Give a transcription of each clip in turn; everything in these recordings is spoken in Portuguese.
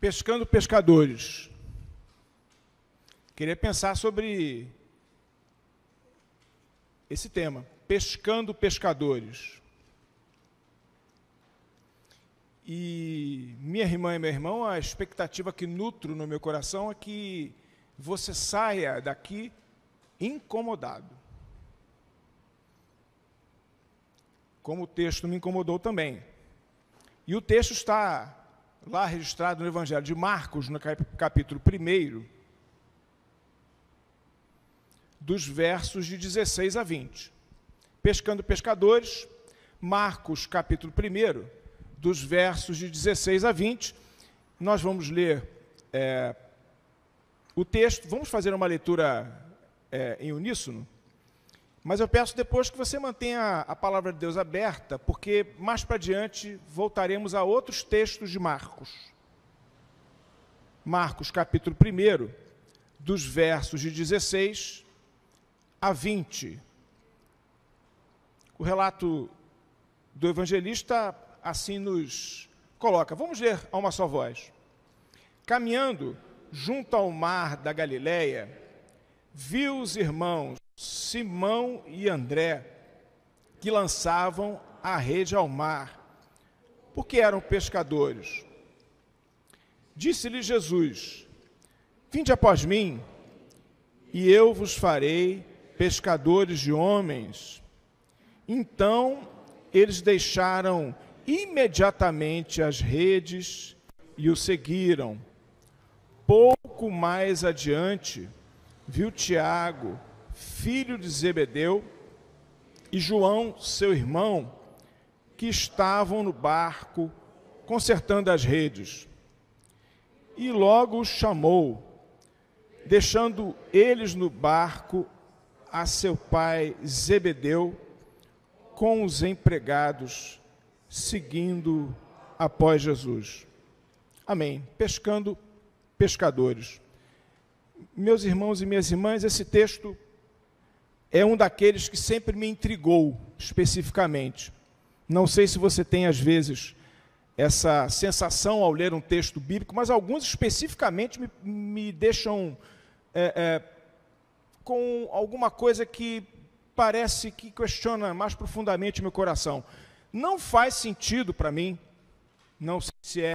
pescando pescadores. Queria pensar sobre esse tema, pescando pescadores. E minha irmã e meu irmão, a expectativa que nutro no meu coração é que você saia daqui incomodado. Como o texto me incomodou também. E o texto está lá registrado no Evangelho de Marcos, no capítulo 1, dos versos de 16 a 20. Pescando pescadores, Marcos, capítulo 1, dos versos de 16 a 20. Nós vamos ler é, o texto, vamos fazer uma leitura é, em uníssono, mas eu peço depois que você mantenha a palavra de Deus aberta, porque mais para diante voltaremos a outros textos de Marcos. Marcos, capítulo 1, dos versos de 16 a 20. O relato do evangelista assim nos coloca. Vamos ler a uma só voz. Caminhando junto ao mar da Galileia, viu os irmãos Simão e André, que lançavam a rede ao mar, porque eram pescadores. Disse-lhe Jesus: Vinde após mim, e eu vos farei pescadores de homens. Então eles deixaram imediatamente as redes e o seguiram. Pouco mais adiante, viu Tiago, filho de Zebedeu, e João, seu irmão, que estavam no barco consertando as redes. E logo os chamou, deixando eles no barco a seu pai Zebedeu com os empregados, seguindo após Jesus. Amém. Pescando pescadores. Meus irmãos e minhas irmãs, esse texto é um daqueles que sempre me intrigou especificamente. Não sei se você tem, às vezes, essa sensação ao ler um texto bíblico, mas alguns especificamente me, me deixam é, é, com alguma coisa que parece que questiona mais profundamente meu coração. Não faz sentido para mim, não sei se é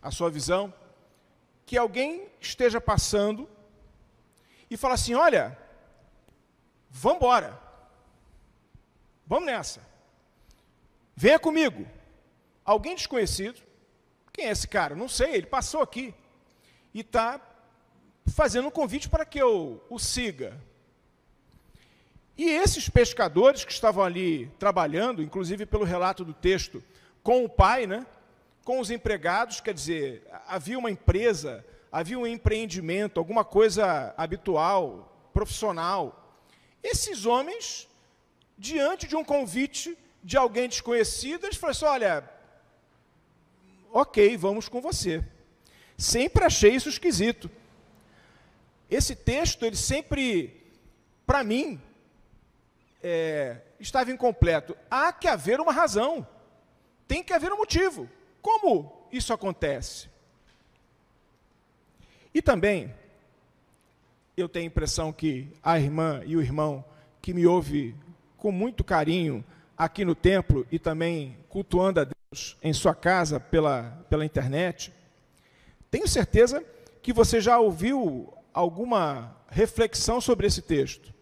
a sua visão, que alguém esteja passando e fala assim: olha, Vamos embora. Vamos nessa. Venha comigo. Alguém desconhecido. Quem é esse cara? Não sei, ele passou aqui. E está fazendo um convite para que eu o siga. E esses pescadores que estavam ali trabalhando, inclusive pelo relato do texto, com o pai, né? com os empregados, quer dizer, havia uma empresa, havia um empreendimento, alguma coisa habitual, profissional. Esses homens, diante de um convite de alguém desconhecido, eles falaram assim: olha, ok, vamos com você. Sempre achei isso esquisito. Esse texto, ele sempre, para mim, é, estava incompleto. Há que haver uma razão, tem que haver um motivo. Como isso acontece? E também, eu tenho a impressão que a irmã e o irmão que me ouve com muito carinho aqui no templo e também cultuando a Deus em sua casa pela, pela internet, tenho certeza que você já ouviu alguma reflexão sobre esse texto.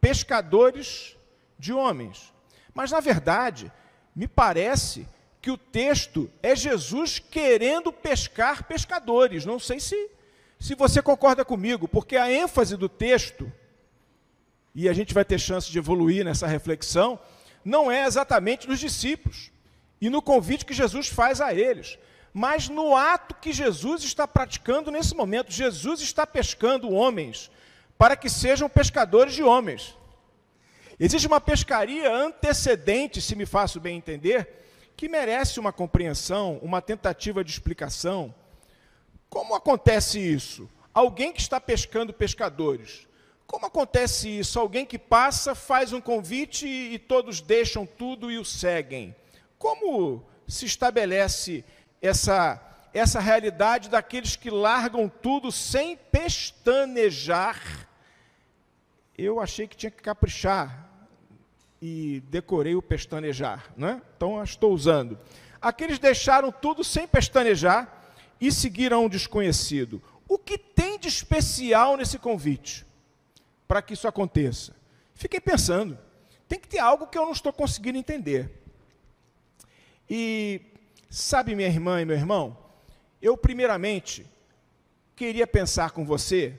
Pescadores de homens. Mas, na verdade, me parece que o texto é Jesus querendo pescar pescadores. Não sei se se você concorda comigo, porque a ênfase do texto, e a gente vai ter chance de evoluir nessa reflexão, não é exatamente nos discípulos e no convite que Jesus faz a eles, mas no ato que Jesus está praticando nesse momento. Jesus está pescando homens para que sejam pescadores de homens. Existe uma pescaria antecedente, se me faço bem entender, que merece uma compreensão, uma tentativa de explicação como acontece isso? Alguém que está pescando pescadores. Como acontece isso? Alguém que passa, faz um convite e todos deixam tudo e o seguem. Como se estabelece essa essa realidade daqueles que largam tudo sem pestanejar. Eu achei que tinha que caprichar e decorei o pestanejar, né? então estou usando. Aqueles deixaram tudo sem pestanejar e seguiram um desconhecido. O que tem de especial nesse convite para que isso aconteça? Fiquei pensando, tem que ter algo que eu não estou conseguindo entender. E sabe, minha irmã e meu irmão, eu primeiramente queria pensar com você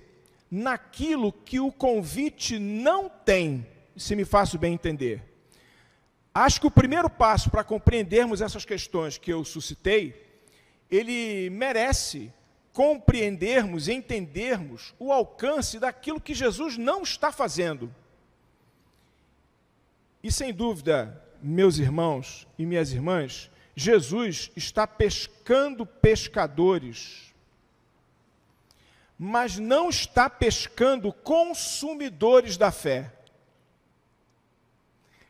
naquilo que o convite não tem, se me faço bem entender. Acho que o primeiro passo para compreendermos essas questões que eu suscitei, ele merece compreendermos e entendermos o alcance daquilo que Jesus não está fazendo. E sem dúvida, meus irmãos e minhas irmãs, Jesus está pescando pescadores, mas não está pescando consumidores da fé.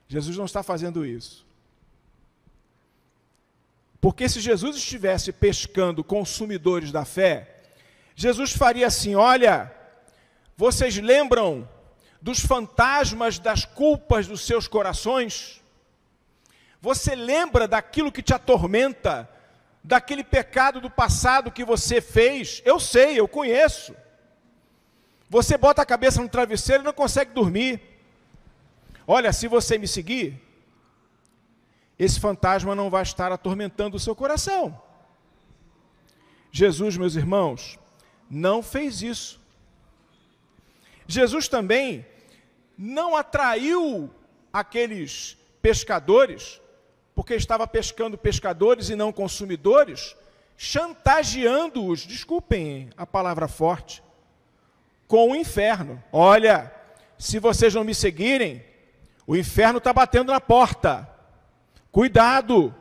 Jesus não está fazendo isso. Porque se Jesus estivesse pescando consumidores da fé, Jesus faria assim: olha, vocês lembram dos fantasmas das culpas dos seus corações? Você lembra daquilo que te atormenta, daquele pecado do passado que você fez? Eu sei, eu conheço. Você bota a cabeça no travesseiro e não consegue dormir. Olha, se você me seguir, esse fantasma não vai estar atormentando o seu coração. Jesus, meus irmãos, não fez isso. Jesus também não atraiu aqueles pescadores, porque estava pescando pescadores e não consumidores, chantageando-os, desculpem a palavra forte, com o inferno. Olha, se vocês não me seguirem, o inferno está batendo na porta. Cuidado!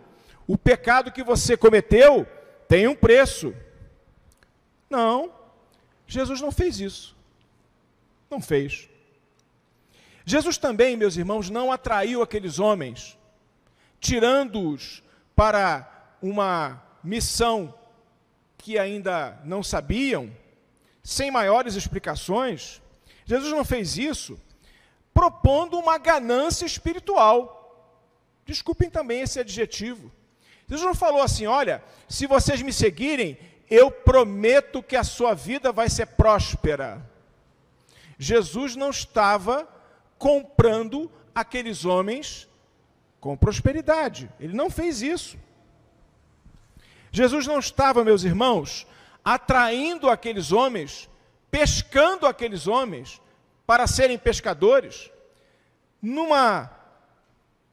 O pecado que você cometeu tem um preço. Não, Jesus não fez isso. Não fez. Jesus também, meus irmãos, não atraiu aqueles homens, tirando-os para uma missão que ainda não sabiam, sem maiores explicações. Jesus não fez isso propondo uma ganância espiritual. Desculpem também esse adjetivo. Jesus não falou assim: olha, se vocês me seguirem, eu prometo que a sua vida vai ser próspera. Jesus não estava comprando aqueles homens com prosperidade. Ele não fez isso. Jesus não estava, meus irmãos, atraindo aqueles homens, pescando aqueles homens para serem pescadores, numa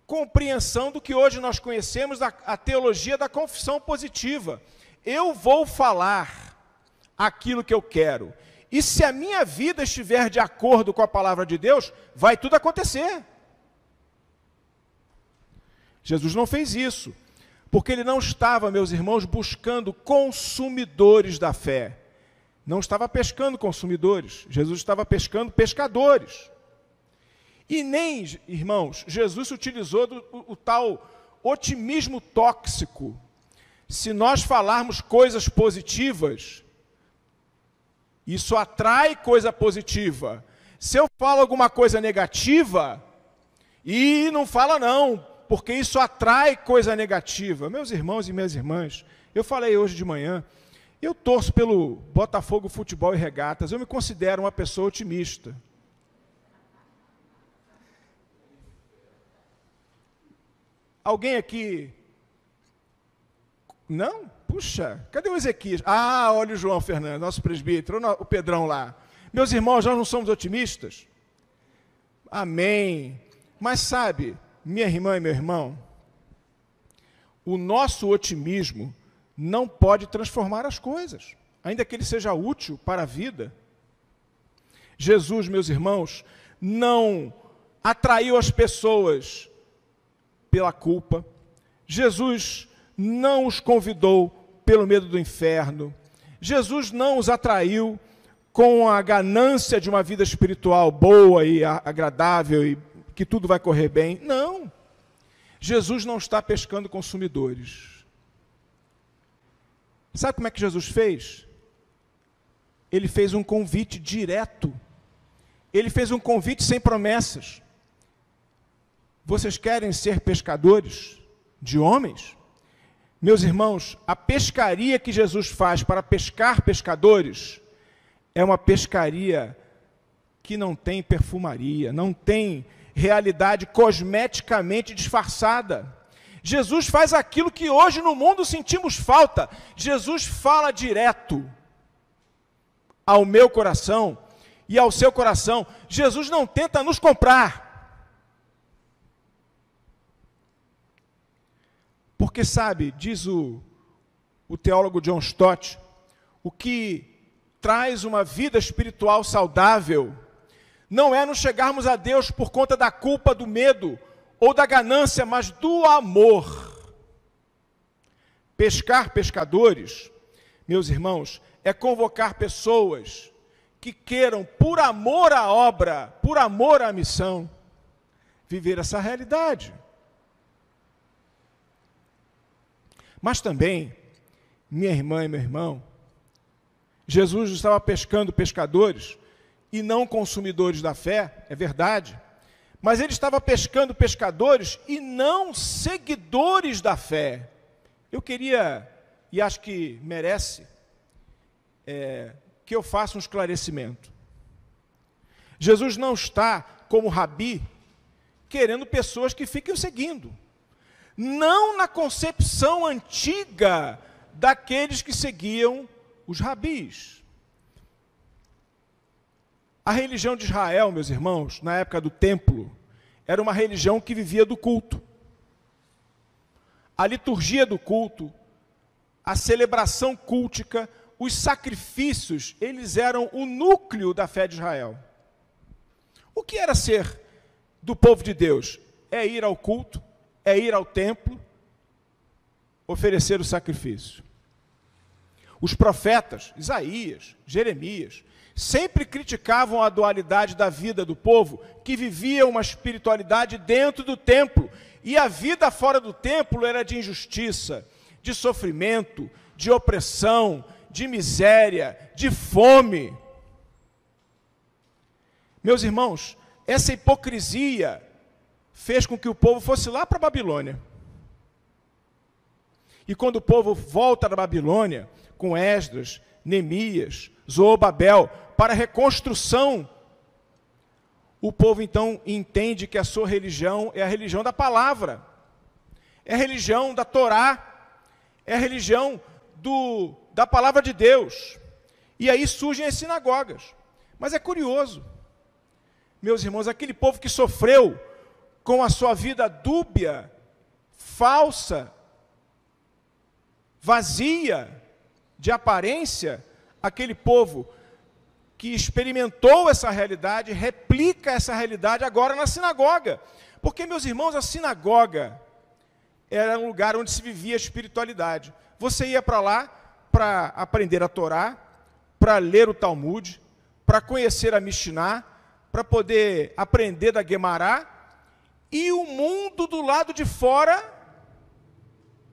compreensão do que hoje nós conhecemos a, a teologia da confissão positiva. Eu vou falar aquilo que eu quero. E se a minha vida estiver de acordo com a palavra de Deus, vai tudo acontecer. Jesus não fez isso, porque ele não estava, meus irmãos, buscando consumidores da fé. Não estava pescando consumidores, Jesus estava pescando pescadores. E nem, irmãos, Jesus utilizou do, o, o tal otimismo tóxico. Se nós falarmos coisas positivas, isso atrai coisa positiva. Se eu falo alguma coisa negativa, e não fala não, porque isso atrai coisa negativa. Meus irmãos e minhas irmãs, eu falei hoje de manhã, eu torço pelo Botafogo Futebol e Regatas, eu me considero uma pessoa otimista. Alguém aqui. Não? Puxa, cadê o Ezequias? Ah, olha o João Fernando, nosso presbítero, o Pedrão lá. Meus irmãos, nós não somos otimistas? Amém. Mas sabe, minha irmã e meu irmão, o nosso otimismo não pode transformar as coisas, ainda que ele seja útil para a vida. Jesus, meus irmãos, não atraiu as pessoas pela culpa. Jesus não os convidou pelo medo do inferno. Jesus não os atraiu com a ganância de uma vida espiritual boa e agradável e que tudo vai correr bem. Não. Jesus não está pescando consumidores. Sabe como é que Jesus fez? Ele fez um convite direto. Ele fez um convite sem promessas. Vocês querem ser pescadores de homens? Meus irmãos, a pescaria que Jesus faz para pescar pescadores é uma pescaria que não tem perfumaria, não tem realidade cosmeticamente disfarçada. Jesus faz aquilo que hoje no mundo sentimos falta. Jesus fala direto ao meu coração e ao seu coração. Jesus não tenta nos comprar. Porque sabe, diz o, o teólogo John Stott, o que traz uma vida espiritual saudável não é nos chegarmos a Deus por conta da culpa, do medo ou da ganância, mas do amor. Pescar pescadores, meus irmãos, é convocar pessoas que queiram, por amor à obra, por amor à missão, viver essa realidade. Mas também, minha irmã e meu irmão, Jesus estava pescando pescadores e não consumidores da fé, é verdade, mas ele estava pescando pescadores e não seguidores da fé. Eu queria, e acho que merece, é, que eu faça um esclarecimento. Jesus não está, como rabi, querendo pessoas que fiquem o seguindo não na concepção antiga daqueles que seguiam os rabis. A religião de Israel, meus irmãos, na época do templo, era uma religião que vivia do culto. A liturgia do culto, a celebração cultica, os sacrifícios, eles eram o núcleo da fé de Israel. O que era ser do povo de Deus? É ir ao culto, é ir ao templo, oferecer o sacrifício. Os profetas, Isaías, Jeremias, sempre criticavam a dualidade da vida do povo, que vivia uma espiritualidade dentro do templo, e a vida fora do templo era de injustiça, de sofrimento, de opressão, de miséria, de fome. Meus irmãos, essa hipocrisia fez com que o povo fosse lá para a Babilônia. E quando o povo volta da Babilônia, com Esdras, Neemias, Zoobabel, para a reconstrução, o povo então entende que a sua religião é a religião da palavra, é a religião da Torá, é a religião do, da palavra de Deus. E aí surgem as sinagogas. Mas é curioso, meus irmãos, aquele povo que sofreu com a sua vida dúbia, falsa, vazia de aparência, aquele povo que experimentou essa realidade, replica essa realidade agora na sinagoga. Porque, meus irmãos, a sinagoga era um lugar onde se vivia a espiritualidade. Você ia para lá para aprender a Torá, para ler o Talmud, para conhecer a Mishnah, para poder aprender da Guemará e o mundo do lado de fora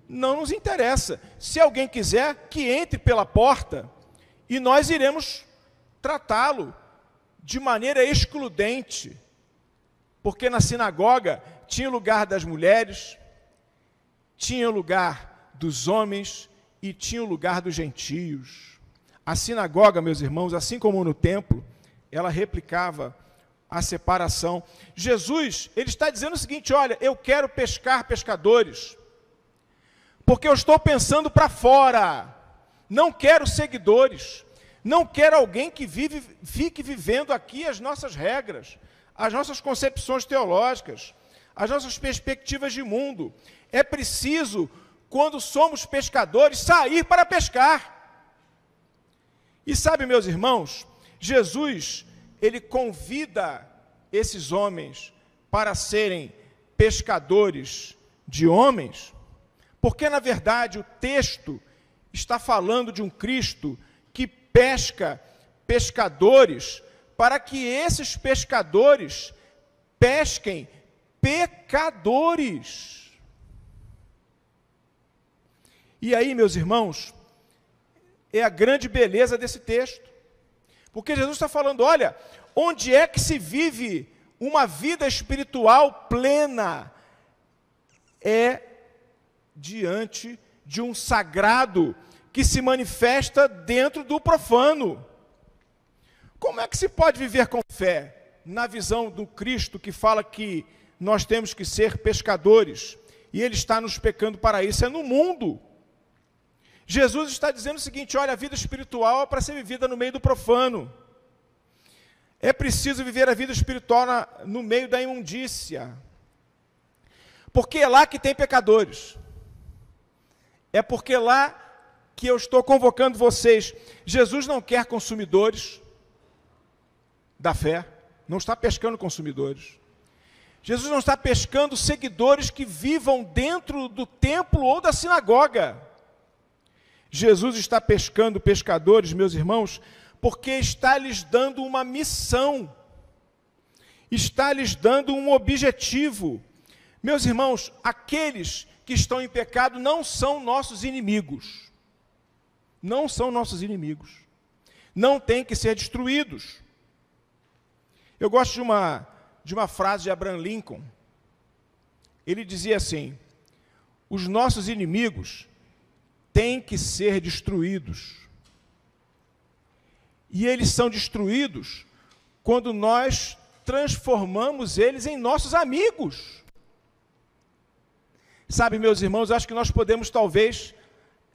não nos interessa. Se alguém quiser, que entre pela porta e nós iremos tratá-lo de maneira excludente. Porque na sinagoga tinha lugar das mulheres, tinha lugar dos homens e tinha o lugar dos gentios. A sinagoga, meus irmãos, assim como no templo, ela replicava a separação. Jesus, ele está dizendo o seguinte: olha, eu quero pescar pescadores, porque eu estou pensando para fora, não quero seguidores, não quero alguém que vive, fique vivendo aqui as nossas regras, as nossas concepções teológicas, as nossas perspectivas de mundo. É preciso, quando somos pescadores, sair para pescar. E sabe, meus irmãos, Jesus ele convida esses homens para serem pescadores de homens, porque na verdade o texto está falando de um Cristo que pesca pescadores para que esses pescadores pesquem pecadores. E aí, meus irmãos, é a grande beleza desse texto. Porque Jesus está falando: olha, onde é que se vive uma vida espiritual plena? É diante de um sagrado que se manifesta dentro do profano. Como é que se pode viver com fé? Na visão do Cristo que fala que nós temos que ser pescadores e Ele está nos pecando para isso, é no mundo. Jesus está dizendo o seguinte: olha, a vida espiritual é para ser vivida no meio do profano. É preciso viver a vida espiritual na, no meio da imundícia. Porque é lá que tem pecadores. É porque é lá que eu estou convocando vocês. Jesus não quer consumidores da fé, não está pescando consumidores. Jesus não está pescando seguidores que vivam dentro do templo ou da sinagoga. Jesus está pescando pescadores, meus irmãos, porque está lhes dando uma missão, está lhes dando um objetivo. Meus irmãos, aqueles que estão em pecado não são nossos inimigos. Não são nossos inimigos. Não têm que ser destruídos. Eu gosto de uma de uma frase de Abraham Lincoln. Ele dizia assim: os nossos inimigos têm que ser destruídos. E eles são destruídos quando nós transformamos eles em nossos amigos. Sabe, meus irmãos, acho que nós podemos talvez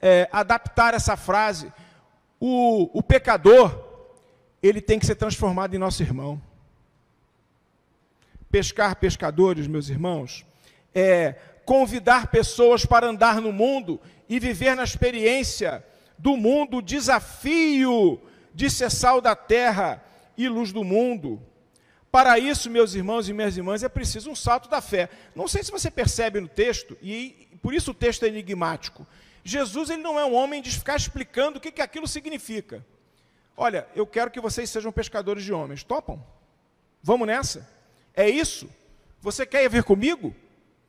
é, adaptar essa frase. O, o pecador, ele tem que ser transformado em nosso irmão. Pescar pescadores, meus irmãos, é convidar pessoas para andar no mundo e viver na experiência do mundo o desafio de ser sal da terra e luz do mundo. Para isso, meus irmãos e minhas irmãs, é preciso um salto da fé. Não sei se você percebe no texto, e por isso o texto é enigmático. Jesus ele não é um homem de ficar explicando o que, que aquilo significa. Olha, eu quero que vocês sejam pescadores de homens. Topam? Vamos nessa? É isso? Você quer vir comigo?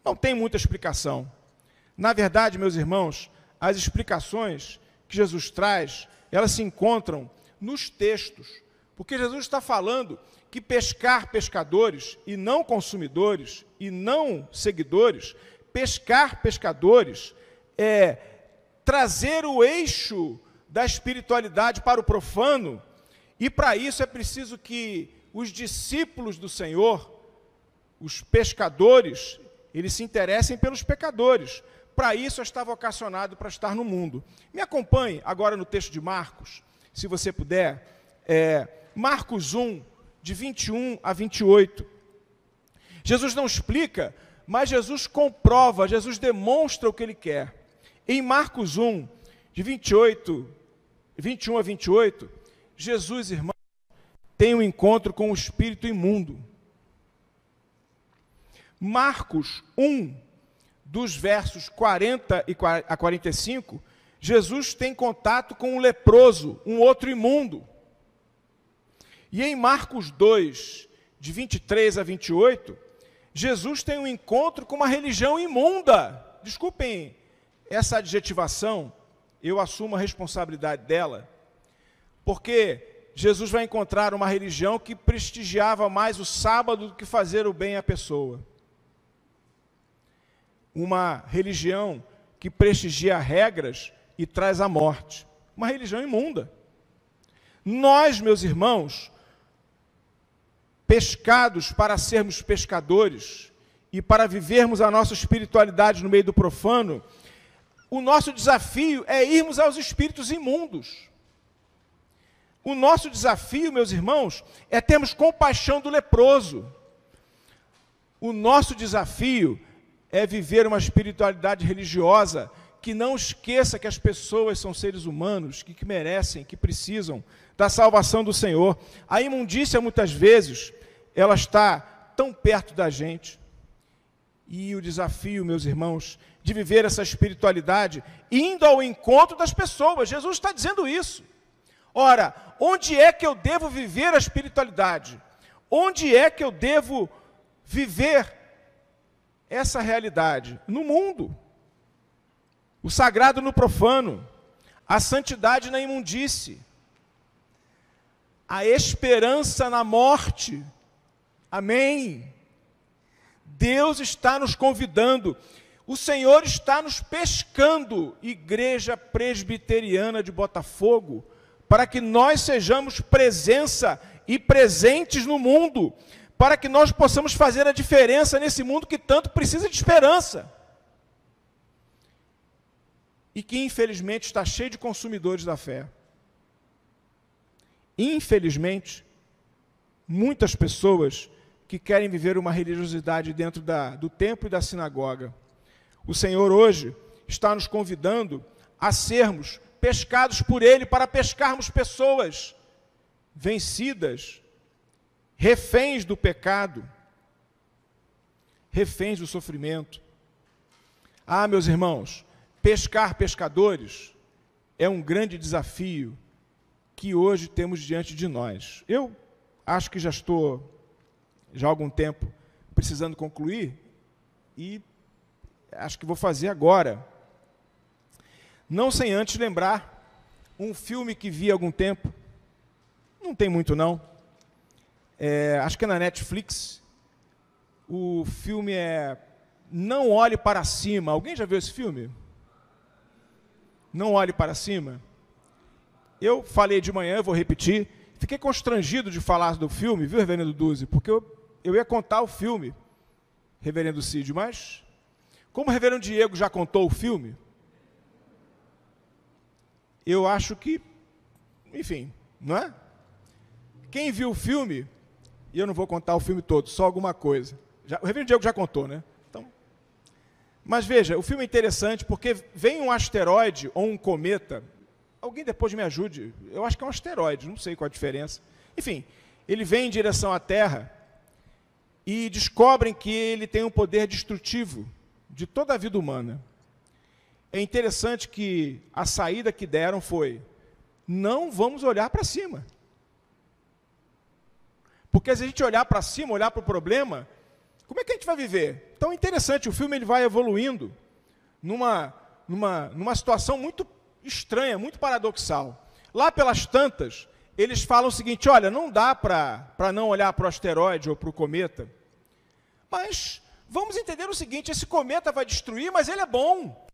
Não tem muita explicação. Na verdade, meus irmãos, as explicações que Jesus traz, elas se encontram nos textos. Porque Jesus está falando que pescar pescadores e não consumidores e não seguidores, pescar pescadores é trazer o eixo da espiritualidade para o profano, e para isso é preciso que os discípulos do Senhor, os pescadores, eles se interessem pelos pecadores. Para isso eu estava vocacionado para estar no mundo. Me acompanhe agora no texto de Marcos, se você puder. É, Marcos 1, de 21 a 28. Jesus não explica, mas Jesus comprova, Jesus demonstra o que ele quer. Em Marcos 1, de 28, 21 a 28, Jesus, irmão, tem um encontro com o espírito imundo. Marcos 1, dos versos 40 a 45, Jesus tem contato com um leproso, um outro imundo. E em Marcos 2, de 23 a 28, Jesus tem um encontro com uma religião imunda. Desculpem essa adjetivação, eu assumo a responsabilidade dela, porque Jesus vai encontrar uma religião que prestigiava mais o sábado do que fazer o bem à pessoa. Uma religião que prestigia regras e traz a morte. Uma religião imunda. Nós, meus irmãos, pescados para sermos pescadores e para vivermos a nossa espiritualidade no meio do profano, o nosso desafio é irmos aos espíritos imundos. O nosso desafio, meus irmãos, é termos compaixão do leproso. O nosso desafio é viver uma espiritualidade religiosa que não esqueça que as pessoas são seres humanos, que, que merecem, que precisam da salvação do Senhor. A imundícia, muitas vezes, ela está tão perto da gente. E o desafio, meus irmãos, de viver essa espiritualidade indo ao encontro das pessoas. Jesus está dizendo isso. Ora, onde é que eu devo viver a espiritualidade? Onde é que eu devo viver essa realidade? No mundo. O sagrado no profano. a santidade na imundície, a esperança na morte. Amém. Deus está nos convidando, o Senhor está nos pescando, Igreja Presbiteriana de Botafogo, para que nós sejamos presença e presentes no mundo, para que nós possamos fazer a diferença nesse mundo que tanto precisa de esperança. E que infelizmente está cheio de consumidores da fé. Infelizmente, muitas pessoas que querem viver uma religiosidade dentro da, do templo e da sinagoga. O Senhor hoje está nos convidando a sermos pescados por Ele para pescarmos pessoas vencidas, reféns do pecado, reféns do sofrimento. Ah, meus irmãos, pescar pescadores é um grande desafio que hoje temos diante de nós. Eu acho que já estou, já há algum tempo, precisando concluir e acho que vou fazer agora. Não sem antes lembrar um filme que vi há algum tempo, não tem muito não, é, acho que é na Netflix, o filme é Não Olhe Para Cima. Alguém já viu esse filme? Não Olhe Para Cima? Eu falei de manhã, vou repetir, fiquei constrangido de falar do filme, viu, reverendo Duzi? Porque eu, eu ia contar o filme, reverendo Cid, mas como o reverendo Diego já contou o filme, eu acho que, enfim, não é? Quem viu o filme, e eu não vou contar o filme todo, só alguma coisa. Já, o reverendo Diego já contou, né? Então, mas veja, o filme é interessante porque vem um asteroide ou um cometa. Alguém depois me ajude. Eu acho que é um asteroide, não sei qual a diferença. Enfim, ele vem em direção à Terra e descobrem que ele tem um poder destrutivo de toda a vida humana. É interessante que a saída que deram foi: não vamos olhar para cima. Porque se a gente olhar para cima, olhar para o problema, como é que a gente vai viver? Então é interessante, o filme ele vai evoluindo numa, numa, numa situação muito estranha, muito paradoxal. Lá pelas tantas, eles falam o seguinte: olha, não dá para não olhar para o asteroide ou para o cometa, mas vamos entender o seguinte: esse cometa vai destruir, mas ele é bom.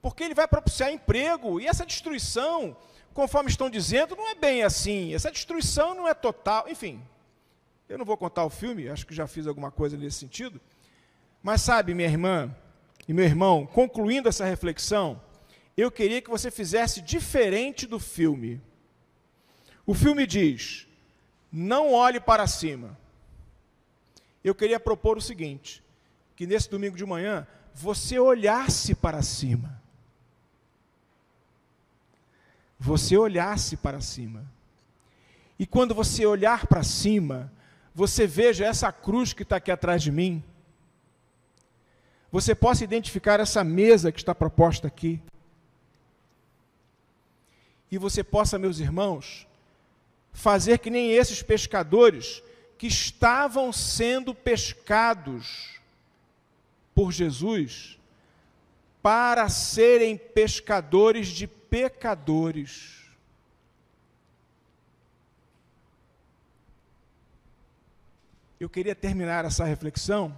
Porque ele vai propiciar emprego, e essa destruição, conforme estão dizendo, não é bem assim. Essa destruição não é total. Enfim, eu não vou contar o filme, acho que já fiz alguma coisa nesse sentido. Mas sabe, minha irmã e meu irmão, concluindo essa reflexão, eu queria que você fizesse diferente do filme. O filme diz: não olhe para cima eu queria propor o seguinte: que nesse domingo de manhã você olhasse para cima. Você olhasse para cima. E quando você olhar para cima, você veja essa cruz que está aqui atrás de mim. Você possa identificar essa mesa que está proposta aqui. E você possa, meus irmãos, fazer que nem esses pescadores que estavam sendo pescados por Jesus para serem pescadores de pecadores. Eu queria terminar essa reflexão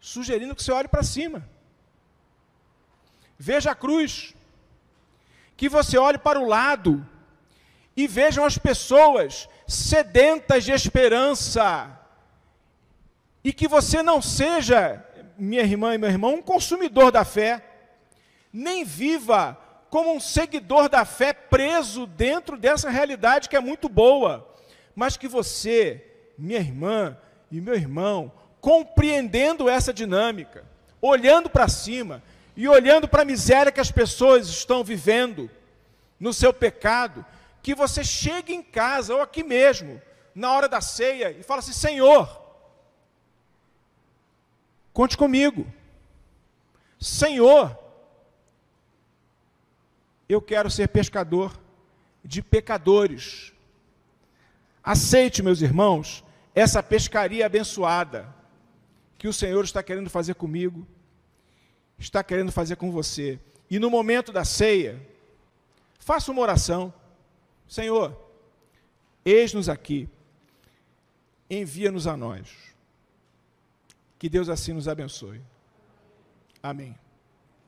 sugerindo que você olhe para cima. Veja a cruz. Que você olhe para o lado e vejam as pessoas sedentas de esperança. E que você não seja, minha irmã e meu irmão, um consumidor da fé, nem viva como um seguidor da fé preso dentro dessa realidade que é muito boa, mas que você, minha irmã e meu irmão, compreendendo essa dinâmica, olhando para cima e olhando para a miséria que as pessoas estão vivendo no seu pecado, que você chegue em casa ou aqui mesmo, na hora da ceia, e fala assim: Senhor, conte comigo. Senhor, eu quero ser pescador de pecadores. Aceite, meus irmãos, essa pescaria abençoada que o Senhor está querendo fazer comigo, está querendo fazer com você. E no momento da ceia, Faça uma oração. Senhor, eis-nos aqui. Envia-nos a nós. Que Deus assim nos abençoe. Amém.